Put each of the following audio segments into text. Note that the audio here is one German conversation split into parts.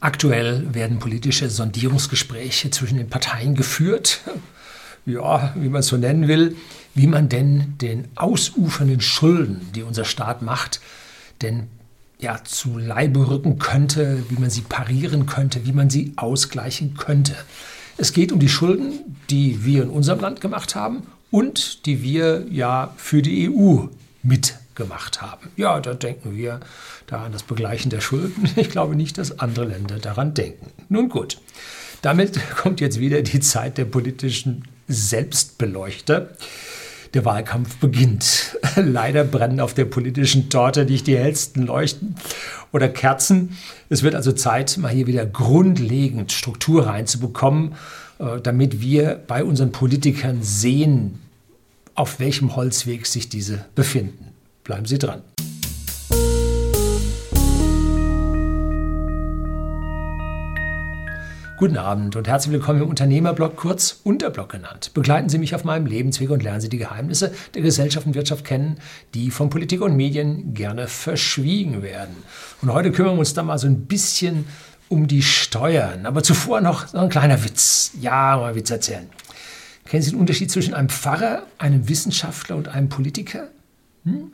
Aktuell werden politische Sondierungsgespräche zwischen den Parteien geführt. Ja, wie man es so nennen will, wie man denn den ausufernden Schulden, die unser Staat macht, denn ja, zu Leibe rücken könnte, wie man sie parieren könnte, wie man sie ausgleichen könnte. Es geht um die Schulden, die wir in unserem Land gemacht haben und die wir ja für die EU mitgemacht haben. Ja, da denken wir da an das Begleichen der Schulden. Ich glaube nicht, dass andere Länder daran denken. Nun gut, damit kommt jetzt wieder die Zeit der politischen Selbstbeleuchter. Der Wahlkampf beginnt. Leider brennen auf der politischen Torte nicht die hellsten Leuchten oder Kerzen. Es wird also Zeit, mal hier wieder grundlegend Struktur reinzubekommen, äh, damit wir bei unseren Politikern sehen, auf welchem Holzweg sich diese befinden. Bleiben Sie dran. Guten Abend und herzlich willkommen im Unternehmerblog, kurz Unterblog genannt. Begleiten Sie mich auf meinem Lebensweg und lernen Sie die Geheimnisse der Gesellschaft und Wirtschaft kennen, die von Politik und Medien gerne verschwiegen werden. Und heute kümmern wir uns da mal so ein bisschen um die Steuern. Aber zuvor noch so ein kleiner Witz. Ja, mal Witz erzählen. Kennen Sie den Unterschied zwischen einem Pfarrer, einem Wissenschaftler und einem Politiker? Hm?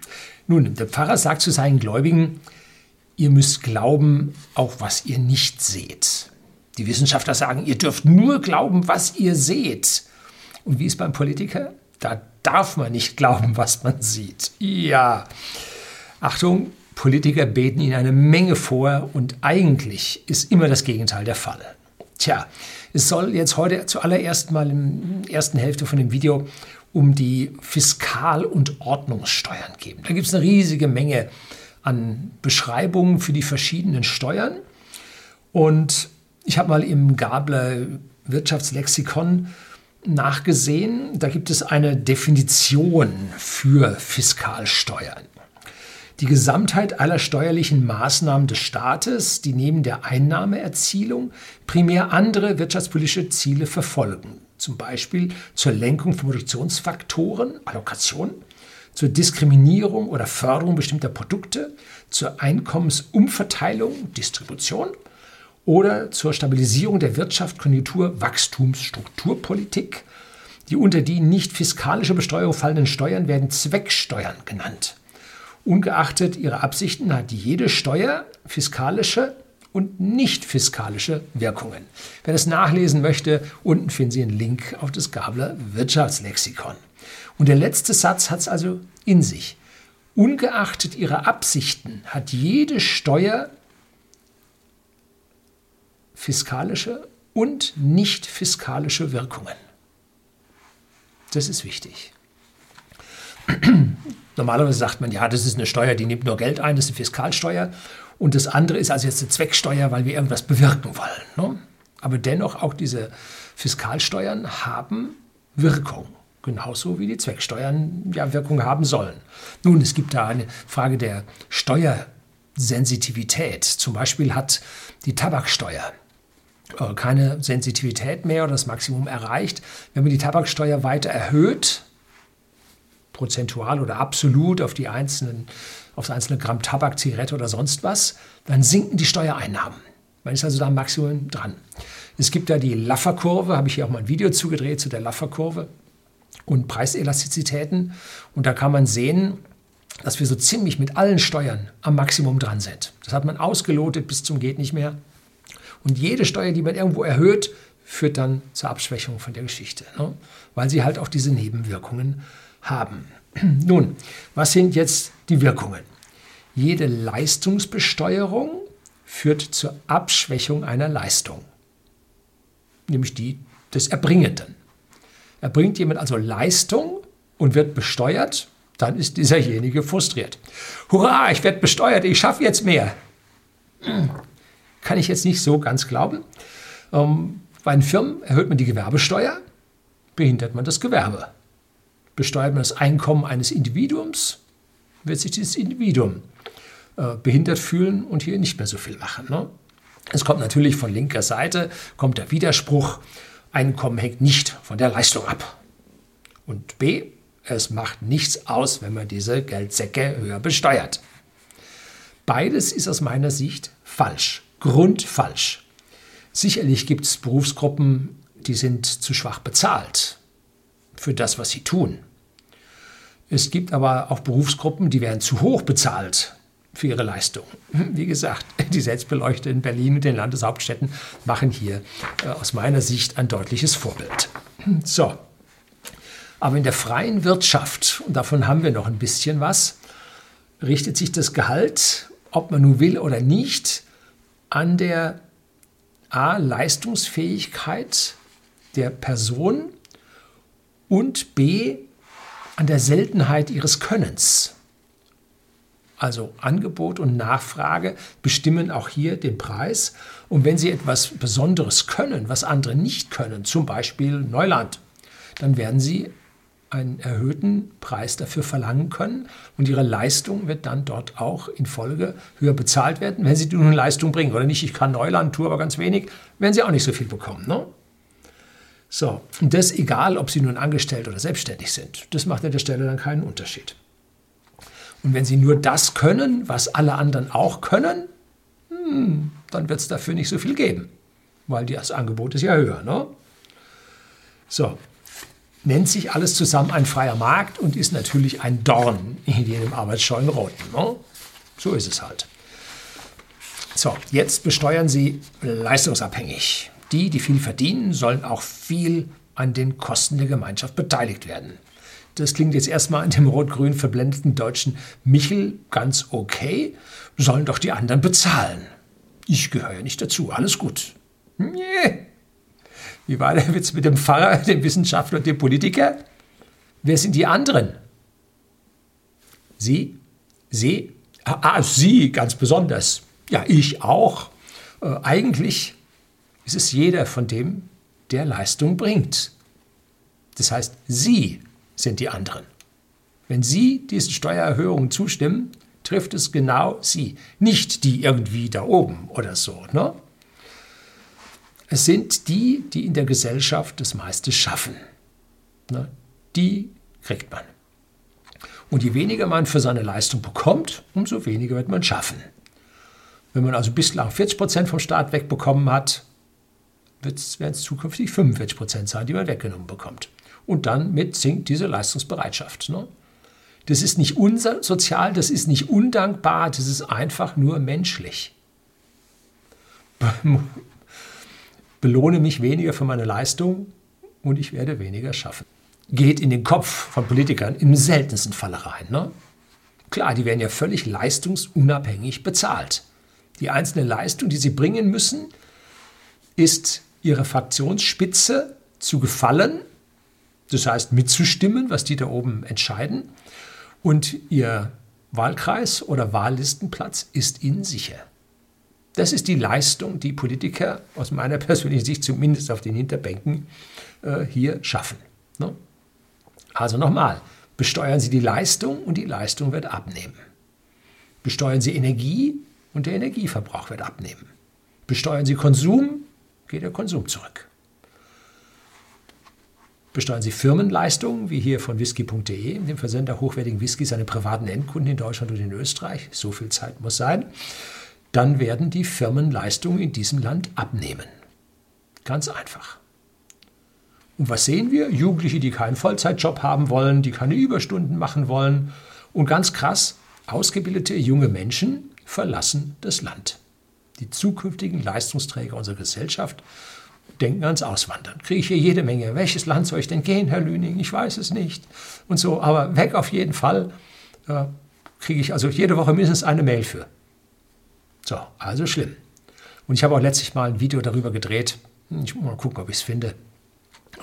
Nun, der Pfarrer sagt zu seinen Gläubigen, ihr müsst glauben, auch was ihr nicht seht. Die Wissenschaftler sagen, ihr dürft nur glauben, was ihr seht. Und wie ist beim Politiker? Da darf man nicht glauben, was man sieht. Ja. Achtung, Politiker beten ihnen eine Menge vor und eigentlich ist immer das Gegenteil der Fall. Tja, es soll jetzt heute zuallererst mal in der ersten Hälfte von dem Video um die Fiskal- und Ordnungssteuern gehen. Da gibt es eine riesige Menge an Beschreibungen für die verschiedenen Steuern. Und ich habe mal im Gabler Wirtschaftslexikon nachgesehen. Da gibt es eine Definition für Fiskalsteuern. Die Gesamtheit aller steuerlichen Maßnahmen des Staates, die neben der Einnahmeerzielung primär andere wirtschaftspolitische Ziele verfolgen, zum Beispiel zur Lenkung von Produktionsfaktoren, Allokation, zur Diskriminierung oder Förderung bestimmter Produkte, zur Einkommensumverteilung, Distribution oder zur Stabilisierung der Wirtschaft, Konjunktur, Wachstums, Strukturpolitik. Die unter die nicht fiskalische Besteuerung fallenden Steuern werden Zwecksteuern genannt. Ungeachtet ihrer Absichten hat jede Steuer fiskalische und nicht fiskalische Wirkungen. Wer das nachlesen möchte, unten finden Sie einen Link auf das Gabler Wirtschaftslexikon. Und der letzte Satz hat es also in sich. Ungeachtet ihrer Absichten hat jede Steuer fiskalische und nicht fiskalische Wirkungen. Das ist wichtig. Normalerweise sagt man, ja, das ist eine Steuer, die nimmt nur Geld ein, das ist eine Fiskalsteuer. Und das andere ist also jetzt eine Zwecksteuer, weil wir irgendwas bewirken wollen. Ne? Aber dennoch, auch diese Fiskalsteuern haben Wirkung. Genauso wie die Zwecksteuern ja Wirkung haben sollen. Nun, es gibt da eine Frage der Steuersensitivität. Zum Beispiel hat die Tabaksteuer äh, keine Sensitivität mehr oder das Maximum erreicht. Wenn man die Tabaksteuer weiter erhöht, prozentual oder absolut auf die einzelnen, auf das einzelne Gramm Tabak, Zigarette oder sonst was, dann sinken die Steuereinnahmen. Man ist also da am Maximum dran. Es gibt da die Laffer-Kurve, habe ich hier auch mal ein Video zugedreht zu der Laffer-Kurve und Preiselastizitäten. Und da kann man sehen, dass wir so ziemlich mit allen Steuern am Maximum dran sind. Das hat man ausgelotet bis zum geht nicht mehr. Und jede Steuer, die man irgendwo erhöht, führt dann zur Abschwächung von der Geschichte, ne? weil sie halt auch diese Nebenwirkungen haben. Nun, was sind jetzt die Wirkungen? Jede Leistungsbesteuerung führt zur Abschwächung einer Leistung, nämlich die des Erbringenden. Erbringt jemand also Leistung und wird besteuert, dann ist dieserjenige frustriert. Hurra, ich werde besteuert, ich schaffe jetzt mehr. Kann ich jetzt nicht so ganz glauben. Ähm, bei den Firmen erhöht man die Gewerbesteuer, behindert man das Gewerbe. Besteuert man das Einkommen eines Individuums, wird sich dieses Individuum äh, behindert fühlen und hier nicht mehr so viel machen. Ne? Es kommt natürlich von linker Seite, kommt der Widerspruch, Einkommen hängt nicht von der Leistung ab. Und B, es macht nichts aus, wenn man diese Geldsäcke höher besteuert. Beides ist aus meiner Sicht falsch grundfalsch. Sicherlich gibt es Berufsgruppen, die sind zu schwach bezahlt für das, was sie tun. Es gibt aber auch Berufsgruppen, die werden zu hoch bezahlt für ihre Leistung. Wie gesagt, die Selbstbeleuchter in Berlin und den Landeshauptstädten machen hier äh, aus meiner Sicht ein deutliches Vorbild. So, aber in der freien Wirtschaft, und davon haben wir noch ein bisschen was, richtet sich das Gehalt, ob man nun will oder nicht, an der A, Leistungsfähigkeit der Person und B, an der Seltenheit ihres Könnens. Also Angebot und Nachfrage bestimmen auch hier den Preis. Und wenn Sie etwas Besonderes können, was andere nicht können, zum Beispiel Neuland, dann werden Sie einen erhöhten Preis dafür verlangen können und ihre Leistung wird dann dort auch in Folge höher bezahlt werden, wenn sie nur eine Leistung bringen oder nicht. Ich kann Neuland, tue aber ganz wenig, werden sie auch nicht so viel bekommen. Ne? So, und das egal, ob sie nun angestellt oder selbstständig sind. Das macht an der Stelle dann keinen Unterschied. Und wenn sie nur das können, was alle anderen auch können, hm, dann wird es dafür nicht so viel geben, weil das Angebot ist ja höher. Ne? So, nennt sich alles zusammen ein freier Markt und ist natürlich ein Dorn in jedem arbeitsscheuen Roten. Ne? So ist es halt. So, jetzt besteuern Sie leistungsabhängig. Die, die viel verdienen, sollen auch viel an den Kosten der Gemeinschaft beteiligt werden. Das klingt jetzt erstmal an dem rot-grün verblendeten deutschen Michel ganz okay. Sollen doch die anderen bezahlen. Ich gehöre nicht dazu. Alles gut. Nee, wie war der Witz mit dem Pfarrer, dem Wissenschaftler und dem Politiker? Wer sind die anderen? Sie? Sie? Ah, ah, Sie ganz besonders. Ja, ich auch. Äh, eigentlich ist es jeder von dem, der Leistung bringt. Das heißt, Sie sind die anderen. Wenn Sie diesen Steuererhöhungen zustimmen, trifft es genau Sie, nicht die irgendwie da oben oder so. Ne? Es sind die, die in der Gesellschaft das meiste schaffen. Ne? Die kriegt man. Und je weniger man für seine Leistung bekommt, umso weniger wird man schaffen. Wenn man also bislang 40 Prozent vom Staat wegbekommen hat, werden es zukünftig 45 Prozent sein, die man weggenommen bekommt. Und dann mit sinkt diese Leistungsbereitschaft. Ne? Das ist nicht unsozial, das ist nicht undankbar, das ist einfach nur menschlich belohne mich weniger für meine Leistung und ich werde weniger schaffen. Geht in den Kopf von Politikern im seltensten Falle rein. Ne? Klar, die werden ja völlig leistungsunabhängig bezahlt. Die einzelne Leistung, die sie bringen müssen, ist ihrer Fraktionsspitze zu gefallen, das heißt mitzustimmen, was die da oben entscheiden, und ihr Wahlkreis oder Wahllistenplatz ist ihnen sicher. Das ist die Leistung, die Politiker aus meiner persönlichen Sicht zumindest auf den Hinterbänken äh, hier schaffen. Ne? Also nochmal, besteuern Sie die Leistung und die Leistung wird abnehmen. Besteuern Sie Energie und der Energieverbrauch wird abnehmen. Besteuern Sie Konsum, geht der Konsum zurück. Besteuern Sie Firmenleistungen, wie hier von whisky.de, dem Versender hochwertigen Whiskys an privaten Endkunden in Deutschland und in Österreich. So viel Zeit muss sein dann werden die Firmenleistungen in diesem Land abnehmen. Ganz einfach. Und was sehen wir? Jugendliche, die keinen Vollzeitjob haben wollen, die keine Überstunden machen wollen. Und ganz krass, ausgebildete junge Menschen verlassen das Land. Die zukünftigen Leistungsträger unserer Gesellschaft denken ans Auswandern. Kriege ich hier jede Menge. Welches Land soll ich denn gehen, Herr Lüning? Ich weiß es nicht. Und so, aber weg auf jeden Fall äh, kriege ich also jede Woche mindestens eine Mail für. So, also schlimm. Und ich habe auch letztlich mal ein Video darüber gedreht. Ich muss mal gucken, ob ich es finde.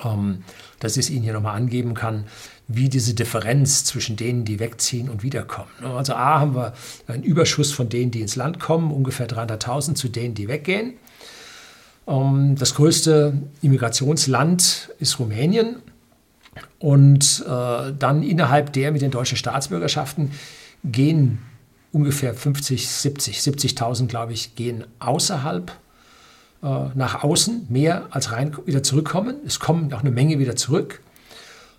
Ähm, dass ich es Ihnen hier nochmal angeben kann, wie diese Differenz zwischen denen, die wegziehen und wiederkommen. Also A haben wir einen Überschuss von denen, die ins Land kommen, ungefähr 300.000 zu denen, die weggehen. Ähm, das größte Immigrationsland ist Rumänien. Und äh, dann innerhalb der mit den deutschen Staatsbürgerschaften gehen ungefähr 50, 70, 70.000, glaube ich, gehen außerhalb nach außen, mehr als rein wieder zurückkommen. Es kommen auch eine Menge wieder zurück.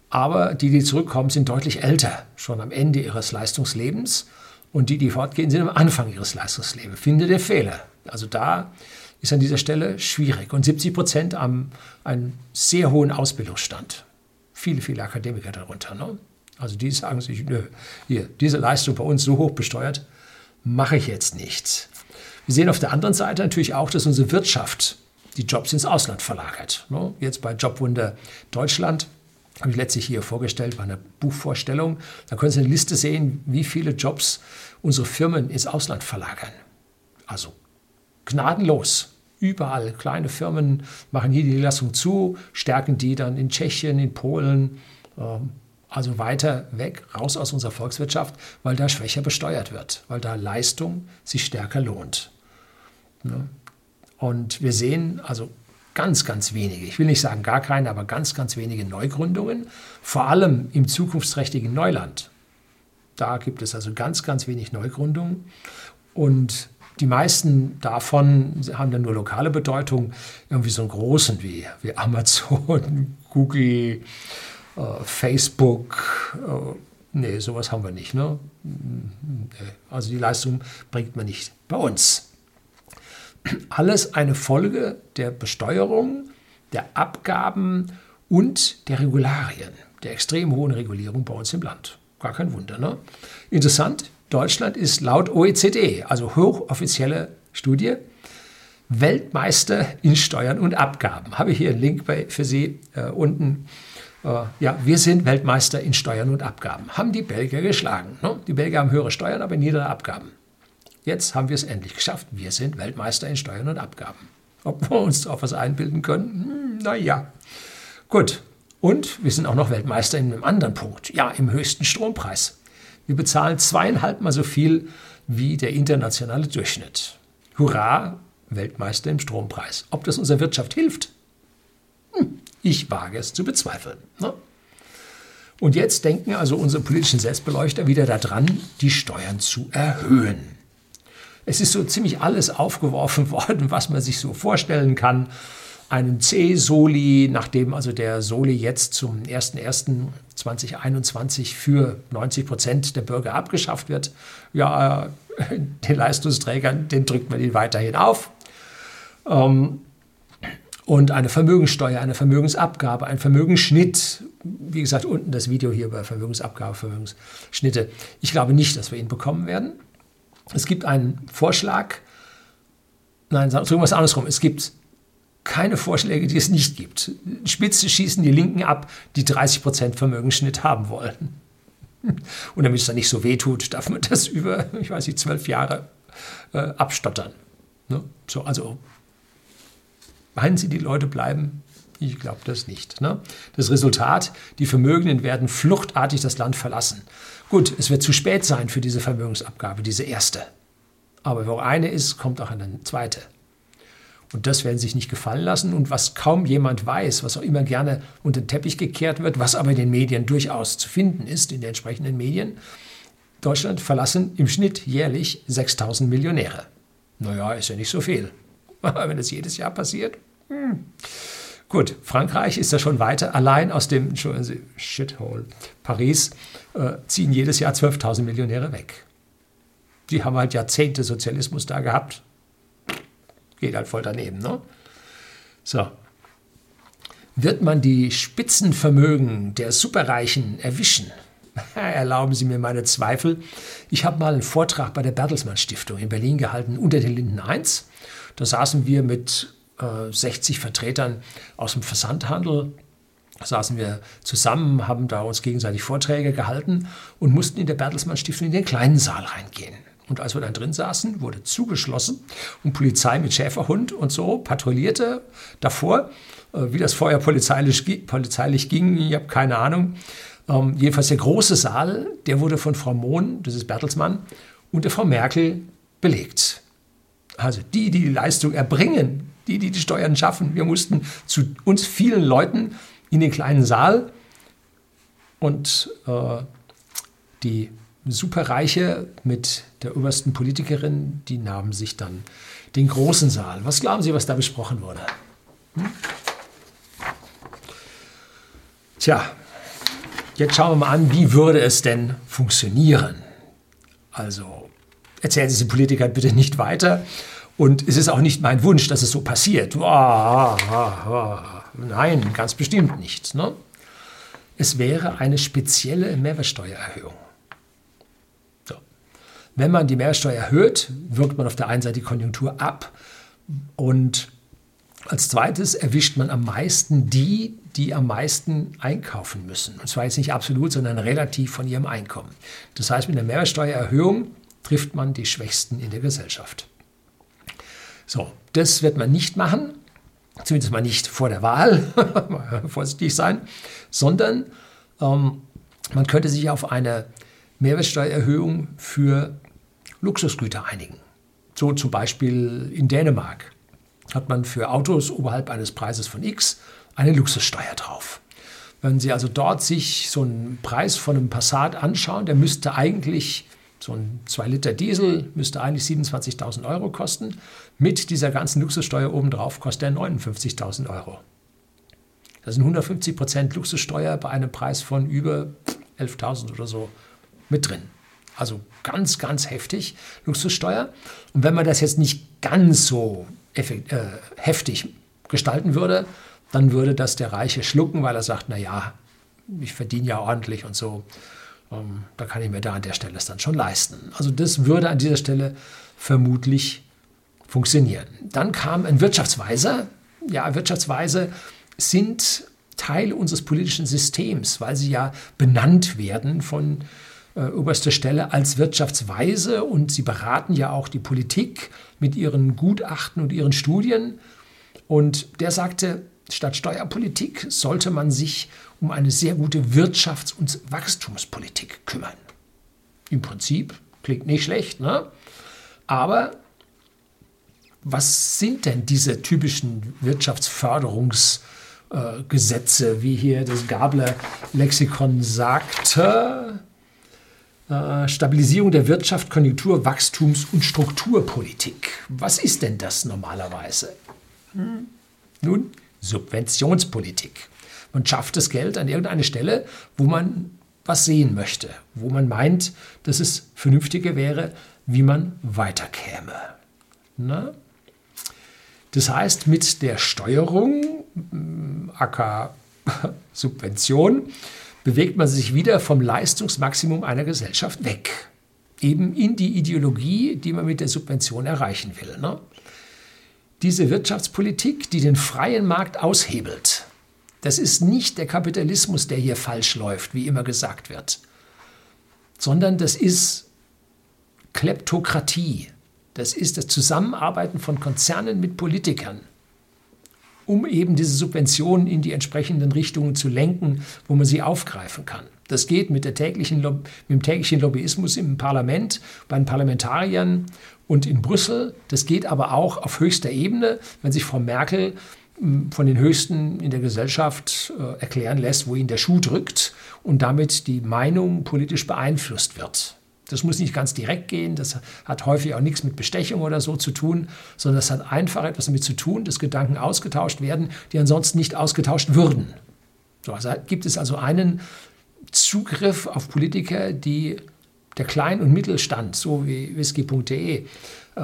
Aber die, die zurückkommen, sind deutlich älter, schon am Ende ihres Leistungslebens. Und die, die fortgehen, sind am Anfang ihres Leistungslebens. Finde der Fehler. Also da ist an dieser Stelle schwierig. Und 70 Prozent haben einen sehr hohen Ausbildungsstand. Viele, viele Akademiker darunter. Ne? Also die sagen sich, nö, hier, diese Leistung bei uns so hoch besteuert, mache ich jetzt nicht. Wir sehen auf der anderen Seite natürlich auch, dass unsere Wirtschaft die Jobs ins Ausland verlagert. Ne? Jetzt bei Jobwunder Deutschland habe ich letztlich hier vorgestellt bei einer Buchvorstellung. Da können Sie eine Liste sehen, wie viele Jobs unsere Firmen ins Ausland verlagern. Also gnadenlos. Überall kleine Firmen machen hier die Niederlassung zu, stärken die dann in Tschechien, in Polen, ähm, also weiter weg, raus aus unserer Volkswirtschaft, weil da schwächer besteuert wird, weil da Leistung sich stärker lohnt. Und wir sehen also ganz, ganz wenige, ich will nicht sagen gar keine, aber ganz, ganz wenige Neugründungen, vor allem im zukunftsträchtigen Neuland. Da gibt es also ganz, ganz wenig Neugründungen. Und die meisten davon haben dann nur lokale Bedeutung, irgendwie so einen großen wie, wie Amazon, Google, Facebook. Äh, nee, sowas haben wir nicht. Ne? Also die Leistung bringt man nicht bei uns. Alles eine Folge der Besteuerung, der Abgaben und der Regularien, der extrem hohen Regulierung bei uns im Land. Gar kein Wunder. Ne? Interessant, Deutschland ist laut OECD, also hochoffizielle Studie, Weltmeister in Steuern und Abgaben. Habe ich hier einen Link bei, für Sie äh, unten. Äh, ja, wir sind Weltmeister in Steuern und Abgaben. Haben die Belgier geschlagen. Ne? Die Belgier haben höhere Steuern, aber niedere Abgaben. Jetzt haben wir es endlich geschafft. Wir sind Weltmeister in Steuern und Abgaben. Ob wir uns auf was einbilden können? Hm, naja. Gut. Und wir sind auch noch Weltmeister in einem anderen Punkt. Ja, im höchsten Strompreis. Wir bezahlen zweieinhalb Mal so viel wie der internationale Durchschnitt. Hurra, Weltmeister im Strompreis. Ob das unserer Wirtschaft hilft? Hm, ich wage es zu bezweifeln. Ne? Und jetzt denken also unsere politischen Selbstbeleuchter wieder daran, die Steuern zu erhöhen. Es ist so ziemlich alles aufgeworfen worden, was man sich so vorstellen kann einen C-Soli, nachdem also der Soli jetzt zum 01.01.2021 für 90 Prozent der Bürger abgeschafft wird. Ja, äh, den Leistungsträgern, den drückt man ihn weiterhin auf. Ähm, und eine Vermögenssteuer, eine Vermögensabgabe, ein Vermögensschnitt. Wie gesagt, unten das Video hier über Vermögensabgabe, Vermögensschnitte. Ich glaube nicht, dass wir ihn bekommen werden. Es gibt einen Vorschlag, nein, sagen wir es andersrum. Es gibt keine Vorschläge, die es nicht gibt. Spitze schießen die Linken ab, die 30% Vermögensschnitt haben wollen. Und damit es dann nicht so weh tut, darf man das über, ich weiß nicht, zwölf Jahre äh, abstottern. Ne? So, also meinen Sie, die Leute bleiben? Ich glaube das nicht. Ne? Das Resultat, die Vermögenden werden fluchtartig das Land verlassen. Gut, es wird zu spät sein für diese Vermögensabgabe, diese erste. Aber wo eine ist, kommt auch eine zweite. Und das werden sie sich nicht gefallen lassen. Und was kaum jemand weiß, was auch immer gerne unter den Teppich gekehrt wird, was aber in den Medien durchaus zu finden ist, in den entsprechenden Medien, Deutschland verlassen im Schnitt jährlich 6000 Millionäre. Naja, ist ja nicht so viel. Wenn das jedes Jahr passiert. Hm. Gut, Frankreich ist da schon weiter. Allein aus dem Shithole Paris äh, ziehen jedes Jahr 12.000 Millionäre weg. Die haben halt Jahrzehnte Sozialismus da gehabt geht halt voll daneben. Ne? So. Wird man die Spitzenvermögen der Superreichen erwischen? Erlauben Sie mir meine Zweifel. Ich habe mal einen Vortrag bei der Bertelsmann Stiftung in Berlin gehalten, unter den Linden 1. Da saßen wir mit äh, 60 Vertretern aus dem Versandhandel saßen wir zusammen, haben da uns gegenseitig Vorträge gehalten und mussten in der Bertelsmann Stiftung in den kleinen Saal reingehen. Und als wir dann drin saßen, wurde zugeschlossen und Polizei mit Schäferhund und so patrouillierte davor. Äh, wie das vorher polizeilich, polizeilich ging, ich habe keine Ahnung. Ähm, jedenfalls der große Saal, der wurde von Frau Mohn, das ist Bertelsmann, und der Frau Merkel belegt. Also die, die die Leistung erbringen, die, die die Steuern schaffen. Wir mussten zu uns vielen Leuten in den kleinen Saal und äh, die Superreiche mit der obersten Politikerin, die nahmen sich dann den großen Saal. Was glauben Sie, was da besprochen wurde? Hm? Tja, jetzt schauen wir mal an, wie würde es denn funktionieren? Also erzählen Sie den Politikern bitte nicht weiter Und es ist auch nicht mein Wunsch, dass es so passiert. Nein, ganz bestimmt nicht. Ne? Es wäre eine spezielle Mehrwertsteuererhöhung. So. Wenn man die Mehrwertsteuer erhöht, wirkt man auf der einen Seite die Konjunktur ab und als zweites erwischt man am meisten die, die am meisten einkaufen müssen. Und zwar jetzt nicht absolut, sondern relativ von ihrem Einkommen. Das heißt, mit einer Mehrwertsteuererhöhung trifft man die Schwächsten in der Gesellschaft. So, das wird man nicht machen, zumindest mal nicht vor der Wahl, vorsichtig sein, sondern ähm, man könnte sich auf eine Mehrwertsteuererhöhung für Luxusgüter einigen. So zum Beispiel in Dänemark hat man für Autos oberhalb eines Preises von X eine Luxussteuer drauf. Wenn Sie also dort sich so einen Preis von einem Passat anschauen, der müsste eigentlich, so ein 2 Liter Diesel müsste eigentlich 27.000 Euro kosten. Mit dieser ganzen Luxussteuer obendrauf kostet er 59.000 Euro. Das sind 150 Prozent Luxussteuer bei einem Preis von über 11.000 oder so mit drin. Also ganz, ganz heftig Luxussteuer. Und wenn man das jetzt nicht ganz so äh, heftig gestalten würde, dann würde das der Reiche schlucken, weil er sagt, naja, ich verdiene ja ordentlich und so. Ähm, da kann ich mir da an der Stelle es dann schon leisten. Also das würde an dieser Stelle vermutlich funktionieren. Dann kam ein Wirtschaftsweiser. Ja, Wirtschaftsweise sind Teil unseres politischen Systems, weil sie ja benannt werden von äh, oberster Stelle als Wirtschaftsweise und sie beraten ja auch die Politik mit ihren Gutachten und ihren Studien. Und der sagte, statt Steuerpolitik sollte man sich um eine sehr gute Wirtschafts- und Wachstumspolitik kümmern. Im Prinzip klingt nicht schlecht, ne? aber was sind denn diese typischen Wirtschaftsförderungsgesetze, wie hier das Gabler-Lexikon sagte? Äh, Stabilisierung der Wirtschaft, Konjunktur, Wachstums- und Strukturpolitik. Was ist denn das normalerweise? Hm. Nun, Subventionspolitik. Man schafft das Geld an irgendeine Stelle, wo man was sehen möchte, wo man meint, dass es vernünftiger wäre, wie man weiterkäme. Na? Das heißt, mit der Steuerung, aka Subvention, bewegt man sich wieder vom Leistungsmaximum einer Gesellschaft weg. Eben in die Ideologie, die man mit der Subvention erreichen will. Ne? Diese Wirtschaftspolitik, die den freien Markt aushebelt, das ist nicht der Kapitalismus, der hier falsch läuft, wie immer gesagt wird, sondern das ist Kleptokratie. Das ist das Zusammenarbeiten von Konzernen mit Politikern um eben diese Subventionen in die entsprechenden Richtungen zu lenken, wo man sie aufgreifen kann. Das geht mit, der täglichen, mit dem täglichen Lobbyismus im Parlament, bei den Parlamentariern und in Brüssel. Das geht aber auch auf höchster Ebene, wenn sich Frau Merkel von den Höchsten in der Gesellschaft äh, erklären lässt, wo ihnen der Schuh drückt und damit die Meinung politisch beeinflusst wird. Das muss nicht ganz direkt gehen, das hat häufig auch nichts mit Bestechung oder so zu tun, sondern das hat einfach etwas damit zu tun, dass Gedanken ausgetauscht werden, die ansonsten nicht ausgetauscht würden. So, also gibt es also einen Zugriff auf Politiker, die der Klein- und Mittelstand, so wie whisky.de, äh,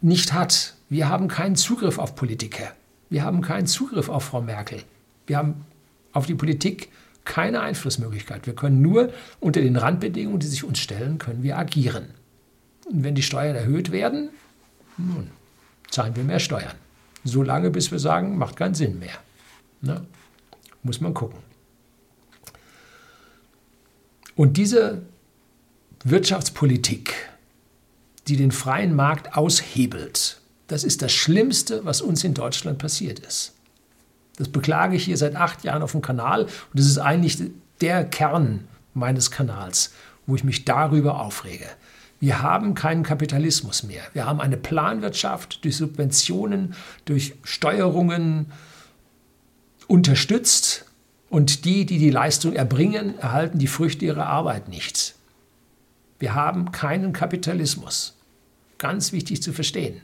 nicht hat. Wir haben keinen Zugriff auf Politiker. Wir haben keinen Zugriff auf Frau Merkel. Wir haben auf die Politik keine Einflussmöglichkeit. Wir können nur unter den Randbedingungen, die sich uns stellen, können wir agieren. Und wenn die Steuern erhöht werden, nun, zahlen wir mehr Steuern. So lange, bis wir sagen, macht keinen Sinn mehr. Ne? Muss man gucken. Und diese Wirtschaftspolitik, die den freien Markt aushebelt, das ist das Schlimmste, was uns in Deutschland passiert ist. Das beklage ich hier seit acht Jahren auf dem Kanal und das ist eigentlich der Kern meines Kanals, wo ich mich darüber aufrege. Wir haben keinen Kapitalismus mehr. Wir haben eine Planwirtschaft durch Subventionen, durch Steuerungen unterstützt und die, die die Leistung erbringen, erhalten die Früchte ihrer Arbeit nicht. Wir haben keinen Kapitalismus. Ganz wichtig zu verstehen.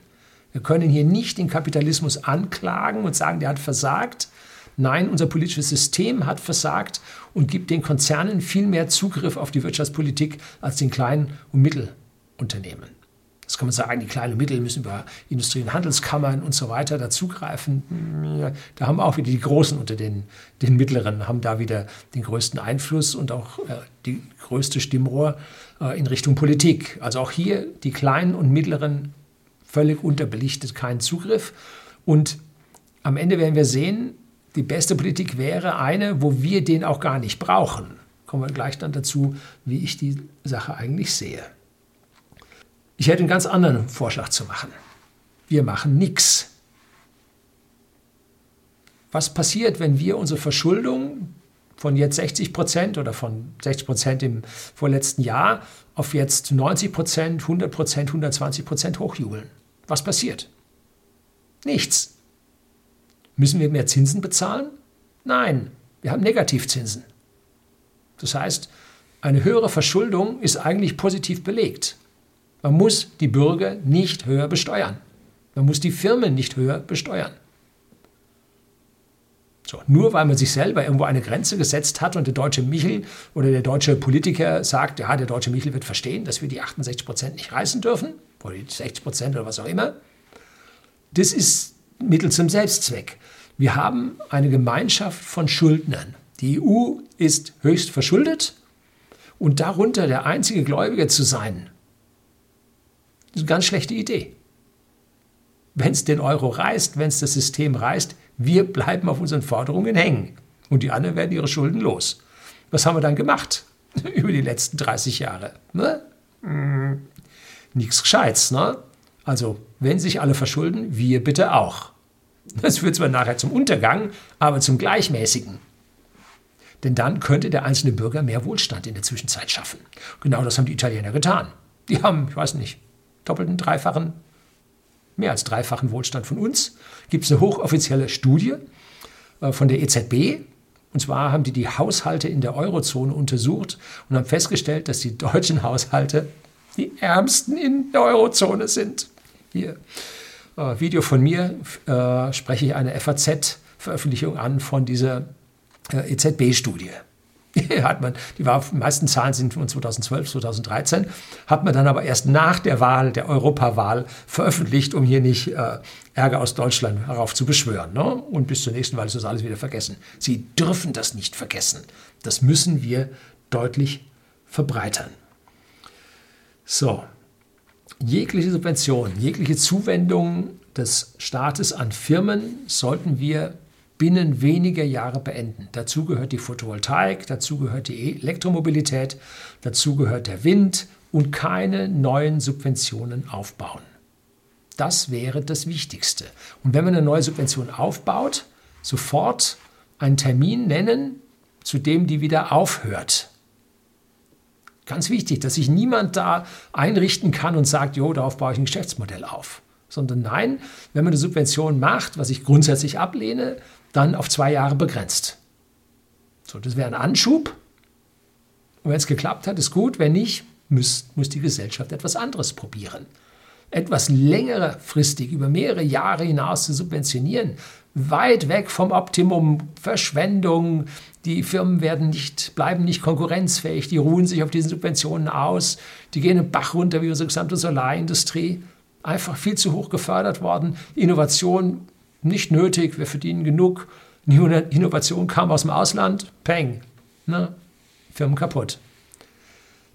Wir können hier nicht den Kapitalismus anklagen und sagen, der hat versagt. Nein, unser politisches System hat versagt und gibt den Konzernen viel mehr Zugriff auf die Wirtschaftspolitik als den kleinen und Mittelunternehmen. Das kann man sagen, die kleinen Mittel müssen über Industrie- und Handelskammern und so weiter dazugreifen. Da haben auch wieder die Großen unter den, den Mittleren, haben da wieder den größten Einfluss und auch äh, die größte Stimmrohr äh, in Richtung Politik. Also auch hier die Kleinen und Mittleren völlig unterbelichtet, keinen Zugriff. Und am Ende werden wir sehen, die beste Politik wäre eine, wo wir den auch gar nicht brauchen. Kommen wir gleich dann dazu, wie ich die Sache eigentlich sehe. Ich hätte einen ganz anderen Vorschlag zu machen. Wir machen nichts. Was passiert, wenn wir unsere Verschuldung von jetzt 60 Prozent oder von 60 Prozent im vorletzten Jahr auf jetzt 90 Prozent, 100 Prozent, 120 Prozent hochjubeln? Was passiert? Nichts. Müssen wir mehr Zinsen bezahlen? Nein, wir haben Negativzinsen. Das heißt, eine höhere Verschuldung ist eigentlich positiv belegt. Man muss die Bürger nicht höher besteuern. Man muss die Firmen nicht höher besteuern. So, nur weil man sich selber irgendwo eine Grenze gesetzt hat und der deutsche Michel oder der deutsche Politiker sagt, ja, der deutsche Michel wird verstehen, dass wir die 68 Prozent nicht reißen dürfen, oder die 60 Prozent oder was auch immer, das ist Mittel zum Selbstzweck. Wir haben eine Gemeinschaft von Schuldnern. Die EU ist höchst verschuldet und darunter der einzige Gläubiger zu sein, ist eine ganz schlechte Idee. Wenn es den Euro reißt, wenn es das System reißt, wir bleiben auf unseren Forderungen hängen. Und die anderen werden ihre Schulden los. Was haben wir dann gemacht über die letzten 30 Jahre? Ne? Nichts Gescheites. Ne? Also, wenn sich alle verschulden, wir bitte auch. Das führt zwar nachher zum Untergang, aber zum Gleichmäßigen. Denn dann könnte der einzelne Bürger mehr Wohlstand in der Zwischenzeit schaffen. Genau das haben die Italiener getan. Die haben, ich weiß nicht, doppelten, dreifachen, mehr als dreifachen Wohlstand von uns. Gibt es eine hochoffizielle Studie äh, von der EZB. Und zwar haben die die Haushalte in der Eurozone untersucht und haben festgestellt, dass die deutschen Haushalte die ärmsten in der Eurozone sind. Hier, äh, Video von mir, äh, spreche ich eine FAZ-Veröffentlichung an von dieser äh, EZB-Studie. hat man, die war, die meisten Zahlen sind von 2012, 2013, hat man dann aber erst nach der Wahl, der Europawahl, veröffentlicht, um hier nicht äh, Ärger aus Deutschland herauf zu beschwören. Ne? Und bis zur nächsten Wahl ist das alles wieder vergessen. Sie dürfen das nicht vergessen. Das müssen wir deutlich verbreitern. So, jegliche Subvention, jegliche Zuwendung des Staates an Firmen sollten wir binnen weniger Jahre beenden. Dazu gehört die Photovoltaik, dazu gehört die Elektromobilität, dazu gehört der Wind und keine neuen Subventionen aufbauen. Das wäre das Wichtigste. Und wenn man eine neue Subvention aufbaut, sofort einen Termin nennen, zu dem die wieder aufhört. Ganz wichtig, dass sich niemand da einrichten kann und sagt, jo, darauf baue ich ein Geschäftsmodell auf. Sondern nein, wenn man eine Subvention macht, was ich grundsätzlich ablehne, dann auf zwei Jahre begrenzt. So, das wäre ein Anschub. Und wenn es geklappt hat, ist gut. Wenn nicht, muss, muss die Gesellschaft etwas anderes probieren. Etwas längerfristig, über mehrere Jahre hinaus zu subventionieren, weit weg vom Optimum, Verschwendung, die Firmen werden nicht, bleiben nicht konkurrenzfähig, die ruhen sich auf diesen Subventionen aus, die gehen im Bach runter wie unsere gesamte Solarindustrie. Einfach viel zu hoch gefördert worden. Innovation nicht nötig, wir verdienen genug. Die Innovation kam aus dem Ausland, peng, ne? Firmen kaputt.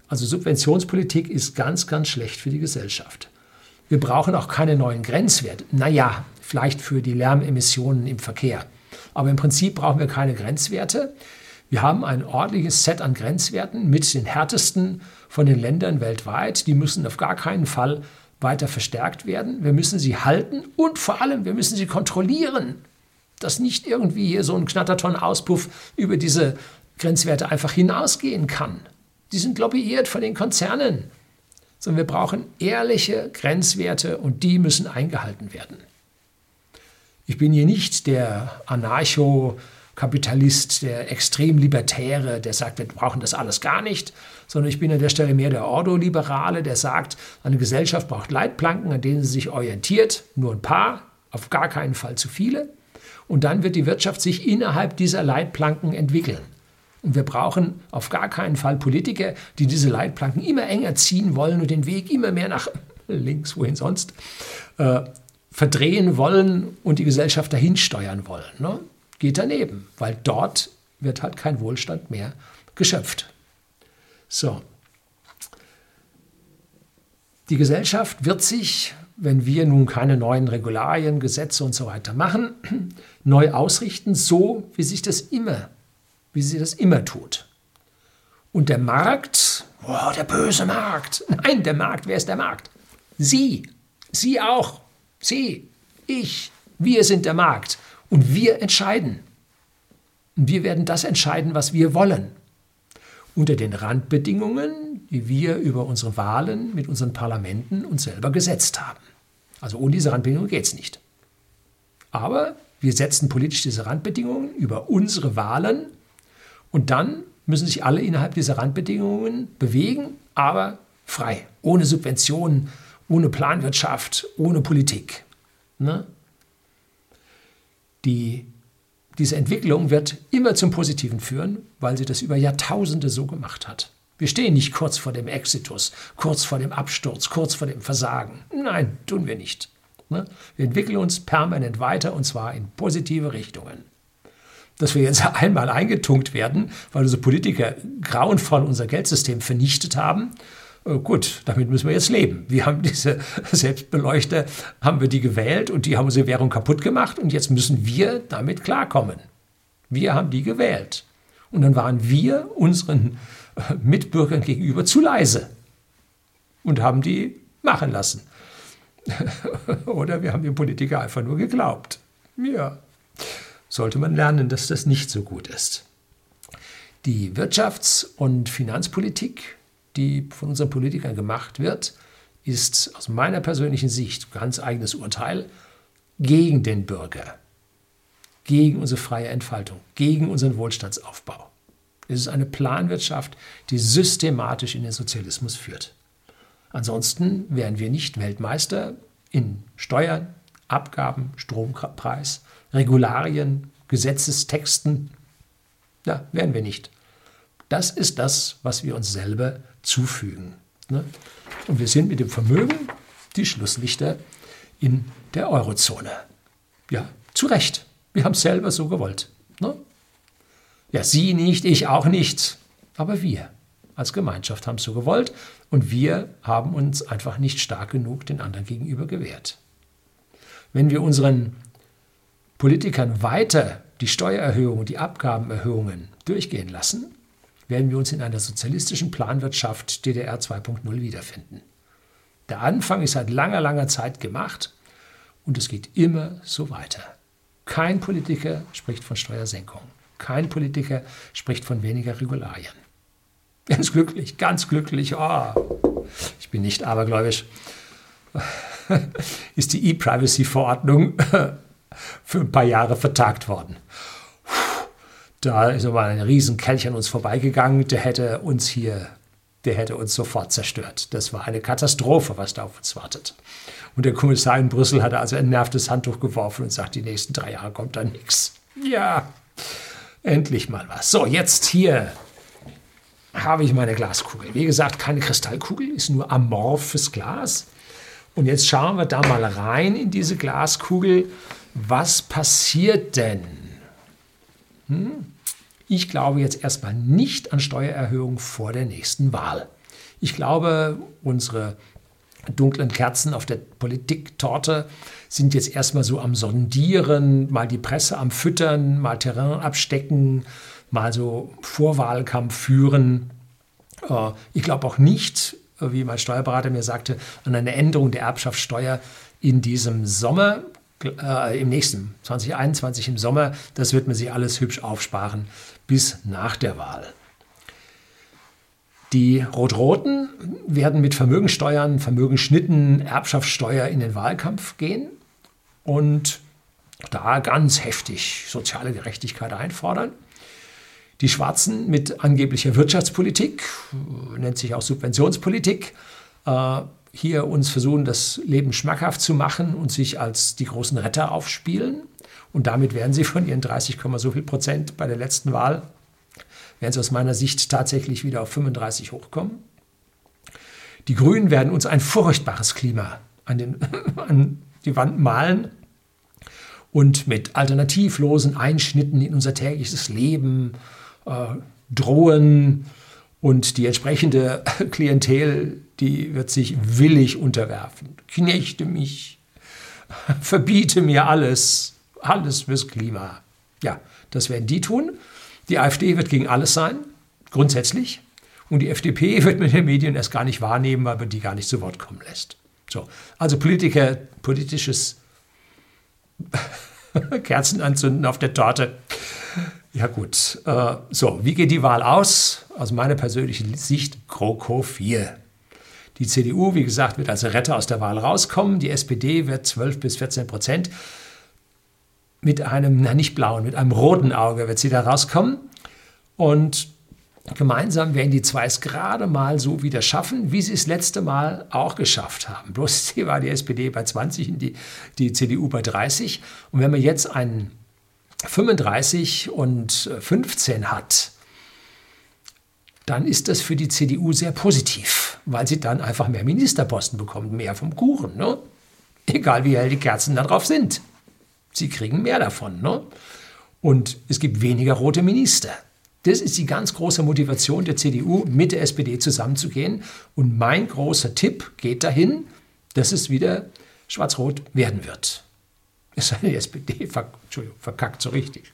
Also Subventionspolitik ist ganz, ganz schlecht für die Gesellschaft. Wir brauchen auch keine neuen Grenzwerte. Naja, vielleicht für die Lärmemissionen im Verkehr. Aber im Prinzip brauchen wir keine Grenzwerte. Wir haben ein ordentliches Set an Grenzwerten mit den härtesten von den Ländern weltweit. Die müssen auf gar keinen Fall weiter verstärkt werden. Wir müssen sie halten und vor allem, wir müssen sie kontrollieren, dass nicht irgendwie hier so ein Knatterton-Auspuff über diese Grenzwerte einfach hinausgehen kann. Die sind lobbyiert von den Konzernen. Sondern wir brauchen ehrliche Grenzwerte und die müssen eingehalten werden. Ich bin hier nicht der Anarcho- Kapitalist, der extrem Libertäre, der sagt, wir brauchen das alles gar nicht, sondern ich bin an der Stelle mehr der Ordoliberale, der sagt, eine Gesellschaft braucht Leitplanken, an denen sie sich orientiert, nur ein paar, auf gar keinen Fall zu viele. Und dann wird die Wirtschaft sich innerhalb dieser Leitplanken entwickeln. Und wir brauchen auf gar keinen Fall Politiker, die diese Leitplanken immer enger ziehen wollen und den Weg immer mehr nach links, wohin sonst, äh, verdrehen wollen und die Gesellschaft dahin steuern wollen. Ne? Geht daneben, weil dort wird halt kein Wohlstand mehr geschöpft. So. Die Gesellschaft wird sich, wenn wir nun keine neuen Regularien, Gesetze und so weiter machen, neu ausrichten, so wie sich das immer, wie sie das immer tut. Und der Markt, oh, der böse Markt. Nein, der Markt, wer ist der Markt? Sie, Sie auch, Sie, ich, wir sind der Markt und wir entscheiden. Und wir werden das entscheiden, was wir wollen. Unter den Randbedingungen, die wir über unsere Wahlen mit unseren Parlamenten uns selber gesetzt haben. Also ohne diese Randbedingungen geht es nicht. Aber wir setzen politisch diese Randbedingungen über unsere Wahlen und dann müssen sich alle innerhalb dieser Randbedingungen bewegen, aber frei, ohne Subventionen, ohne Planwirtschaft, ohne Politik. Ne? Die, diese Entwicklung wird immer zum Positiven führen, weil sie das über Jahrtausende so gemacht hat. Wir stehen nicht kurz vor dem Exitus, kurz vor dem Absturz, kurz vor dem Versagen. Nein, tun wir nicht. Ne? Wir entwickeln uns permanent weiter und zwar in positive Richtungen dass wir jetzt einmal eingetunkt werden, weil unsere Politiker grauenvoll unser Geldsystem vernichtet haben. Äh, gut, damit müssen wir jetzt leben. Wir haben diese Selbstbeleuchter, haben wir die gewählt und die haben unsere Währung kaputt gemacht und jetzt müssen wir damit klarkommen. Wir haben die gewählt. Und dann waren wir unseren äh, Mitbürgern gegenüber zu leise und haben die machen lassen. Oder wir haben den Politiker einfach nur geglaubt. Ja sollte man lernen, dass das nicht so gut ist. Die Wirtschafts- und Finanzpolitik, die von unseren Politikern gemacht wird, ist aus meiner persönlichen Sicht, ganz eigenes Urteil, gegen den Bürger, gegen unsere freie Entfaltung, gegen unseren Wohlstandsaufbau. Es ist eine Planwirtschaft, die systematisch in den Sozialismus führt. Ansonsten wären wir nicht Weltmeister in Steuern, Abgaben, Strompreis, Regularien, Gesetzestexten. Ja, werden wir nicht. Das ist das, was wir uns selber zufügen. Ne? Und wir sind mit dem Vermögen die Schlusslichter in der Eurozone. Ja, zu Recht. Wir haben es selber so gewollt. Ne? Ja, Sie nicht, ich auch nicht, aber wir als Gemeinschaft haben es so gewollt und wir haben uns einfach nicht stark genug den anderen gegenüber gewehrt. Wenn wir unseren Politikern weiter die Steuererhöhungen, die Abgabenerhöhungen durchgehen lassen, werden wir uns in einer sozialistischen Planwirtschaft DDR 2.0 wiederfinden. Der Anfang ist seit langer, langer Zeit gemacht und es geht immer so weiter. Kein Politiker spricht von Steuersenkung. Kein Politiker spricht von weniger Regularien. Ganz glücklich, ganz glücklich. Oh, ich bin nicht abergläubisch. Ist die E-Privacy-Verordnung für ein paar Jahre vertagt worden. Da ist aber ein Riesenkelch an uns vorbeigegangen, der hätte uns hier, der hätte uns sofort zerstört. Das war eine Katastrophe, was da auf uns wartet. Und der Kommissar in Brüssel hatte also ein nervtes Handtuch geworfen und sagt, die nächsten drei Jahre kommt da nichts. Ja, endlich mal was. So, jetzt hier habe ich meine Glaskugel. Wie gesagt, keine Kristallkugel, ist nur amorphes Glas. Und jetzt schauen wir da mal rein in diese Glaskugel was passiert denn? Hm? Ich glaube jetzt erstmal nicht an Steuererhöhungen vor der nächsten Wahl. Ich glaube, unsere dunklen Kerzen auf der Politiktorte sind jetzt erstmal so am Sondieren, mal die Presse am Füttern, mal Terrain abstecken, mal so Vorwahlkampf führen. Äh, ich glaube auch nicht, wie mein Steuerberater mir sagte, an eine Änderung der Erbschaftssteuer in diesem Sommer äh, im nächsten 2021 im Sommer. Das wird man sich alles hübsch aufsparen bis nach der Wahl. Die Rot-Roten werden mit Vermögensteuern, Vermögensschnitten, Erbschaftssteuer in den Wahlkampf gehen und da ganz heftig soziale Gerechtigkeit einfordern. Die Schwarzen mit angeblicher Wirtschaftspolitik, nennt sich auch Subventionspolitik, äh, hier uns versuchen, das Leben schmackhaft zu machen und sich als die großen Retter aufspielen. Und damit werden sie von ihren 30, so viel Prozent bei der letzten Wahl, werden sie aus meiner Sicht tatsächlich wieder auf 35 hochkommen. Die Grünen werden uns ein furchtbares Klima an, den, an die Wand malen und mit alternativlosen Einschnitten in unser tägliches Leben äh, drohen. Und die entsprechende Klientel, die wird sich willig unterwerfen. Knechte mich, verbiete mir alles, alles fürs Klima. Ja, das werden die tun. Die AfD wird gegen alles sein, grundsätzlich. Und die FDP wird mit den Medien erst gar nicht wahrnehmen, weil man die gar nicht zu Wort kommen lässt. So, also Politiker, politisches Kerzen anzünden auf der Torte. Ja gut, äh, so, wie geht die Wahl aus? Aus meiner persönlichen Sicht GroKo 4. Die CDU, wie gesagt, wird als Retter aus der Wahl rauskommen. Die SPD wird 12 bis 14 Prozent. Mit einem, na nicht blauen, mit einem roten Auge wird sie da rauskommen. Und gemeinsam werden die zwei es gerade mal so wieder schaffen, wie sie es letzte Mal auch geschafft haben. Bloß hier war die SPD bei 20 und die, die CDU bei 30. Und wenn man jetzt einen 35 und 15 hat, dann ist das für die CDU sehr positiv, weil sie dann einfach mehr Ministerposten bekommt, mehr vom Kuchen. Ne? Egal wie hell die Kerzen da drauf sind. Sie kriegen mehr davon. Ne? Und es gibt weniger rote Minister. Das ist die ganz große Motivation der CDU, mit der SPD zusammenzugehen. Und mein großer Tipp geht dahin, dass es wieder schwarz-rot werden wird. Denn, die SPD verk verkackt so richtig.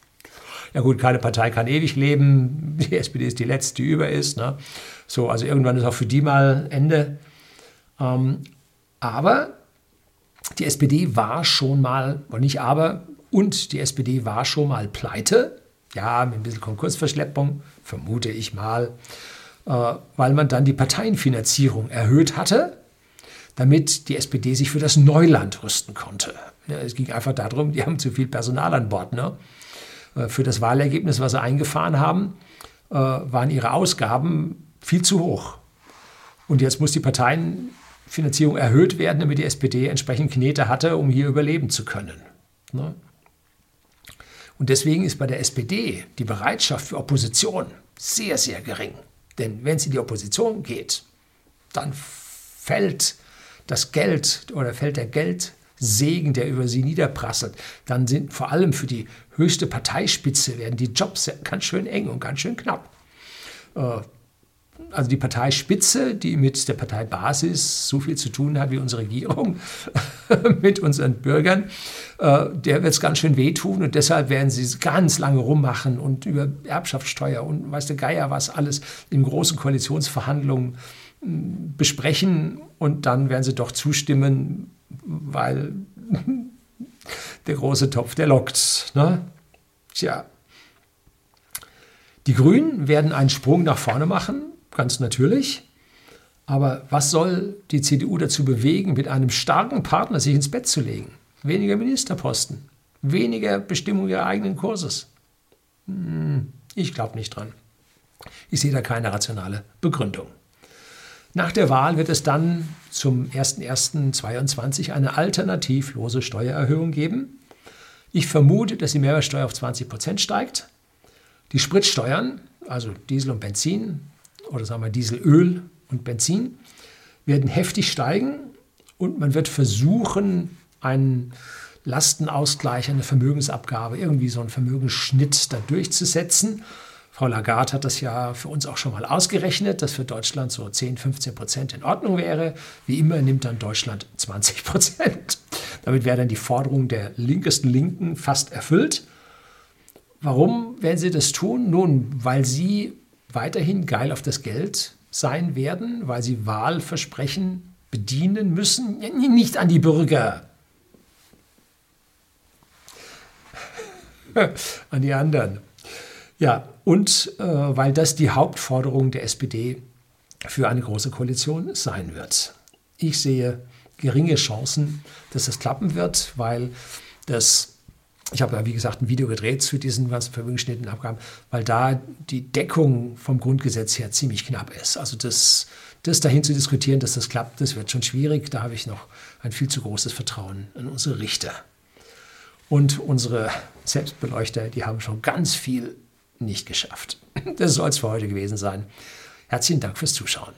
Ja gut, keine Partei kann ewig leben. Die SPD ist die letzte, die über ist. Ne? So, also irgendwann ist auch für die mal Ende. Ähm, aber die SPD war schon mal, und nicht aber, und die SPD war schon mal pleite. Ja, mit ein bisschen Konkursverschleppung, vermute ich mal, äh, weil man dann die Parteienfinanzierung erhöht hatte, damit die SPD sich für das Neuland rüsten konnte. Ja, es ging einfach darum, die haben zu viel Personal an Bord. Ne? Äh, für das Wahlergebnis, was sie eingefahren haben, äh, waren ihre Ausgaben viel zu hoch. Und jetzt muss die Parteienfinanzierung erhöht werden, damit die SPD entsprechend Knete hatte, um hier überleben zu können. Ne? Und deswegen ist bei der SPD die Bereitschaft für Opposition sehr, sehr gering. Denn wenn es in die Opposition geht, dann fällt das Geld oder fällt der Geldsegen, der über sie niederprasselt. Dann sind vor allem für die höchste Parteispitze werden die Jobs ganz schön eng und ganz schön knapp. Äh, also die Parteispitze, die mit der Parteibasis so viel zu tun hat wie unsere Regierung mit unseren Bürgern, äh, der wird es ganz schön wehtun und deshalb werden sie ganz lange rummachen und über Erbschaftssteuer und weiß der Geier was alles in großen Koalitionsverhandlungen besprechen und dann werden sie doch zustimmen, weil der große Topf, der lockt. Ne? Tja. Die Grünen werden einen Sprung nach vorne machen ganz natürlich. Aber was soll die CDU dazu bewegen, mit einem starken Partner sich ins Bett zu legen? Weniger Ministerposten, weniger Bestimmung ihres eigenen Kurses. Hm, ich glaube nicht dran. Ich sehe da keine rationale Begründung. Nach der Wahl wird es dann zum 01.01.2022 eine alternativlose Steuererhöhung geben. Ich vermute, dass die Mehrwertsteuer auf 20 Prozent steigt. Die Spritsteuern, also Diesel und Benzin, oder sagen wir Dieselöl und Benzin, werden heftig steigen und man wird versuchen, einen Lastenausgleich, eine Vermögensabgabe, irgendwie so einen Vermögensschnitt da durchzusetzen. Frau Lagarde hat das ja für uns auch schon mal ausgerechnet, dass für Deutschland so 10, 15 Prozent in Ordnung wäre. Wie immer nimmt dann Deutschland 20 Prozent. Damit wäre dann die Forderung der linkesten Linken fast erfüllt. Warum werden sie das tun? Nun, weil sie weiterhin geil auf das Geld sein werden, weil sie Wahlversprechen bedienen müssen, nicht an die Bürger, an die anderen. Ja, und äh, weil das die Hauptforderung der SPD für eine große Koalition sein wird. Ich sehe geringe Chancen, dass das klappen wird, weil das ich habe ja, wie gesagt, ein Video gedreht zu diesen ganzen Vermögensschnittenabgaben, weil da die Deckung vom Grundgesetz her ziemlich knapp ist. Also das, das dahin zu diskutieren, dass das klappt, das wird schon schwierig. Da habe ich noch ein viel zu großes Vertrauen in unsere Richter. Und unsere Selbstbeleuchter, die haben schon ganz viel nicht geschafft. Das soll es für heute gewesen sein. Herzlichen Dank fürs Zuschauen.